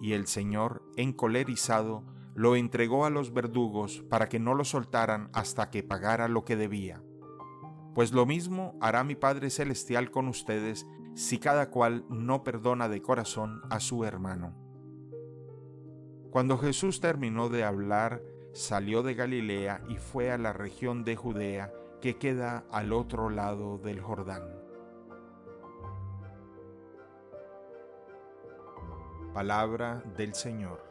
Y el Señor, encolerizado, lo entregó a los verdugos para que no lo soltaran hasta que pagara lo que debía. Pues lo mismo hará mi Padre Celestial con ustedes si cada cual no perdona de corazón a su hermano. Cuando Jesús terminó de hablar, salió de Galilea y fue a la región de Judea que queda al otro lado del Jordán. Palabra del Señor.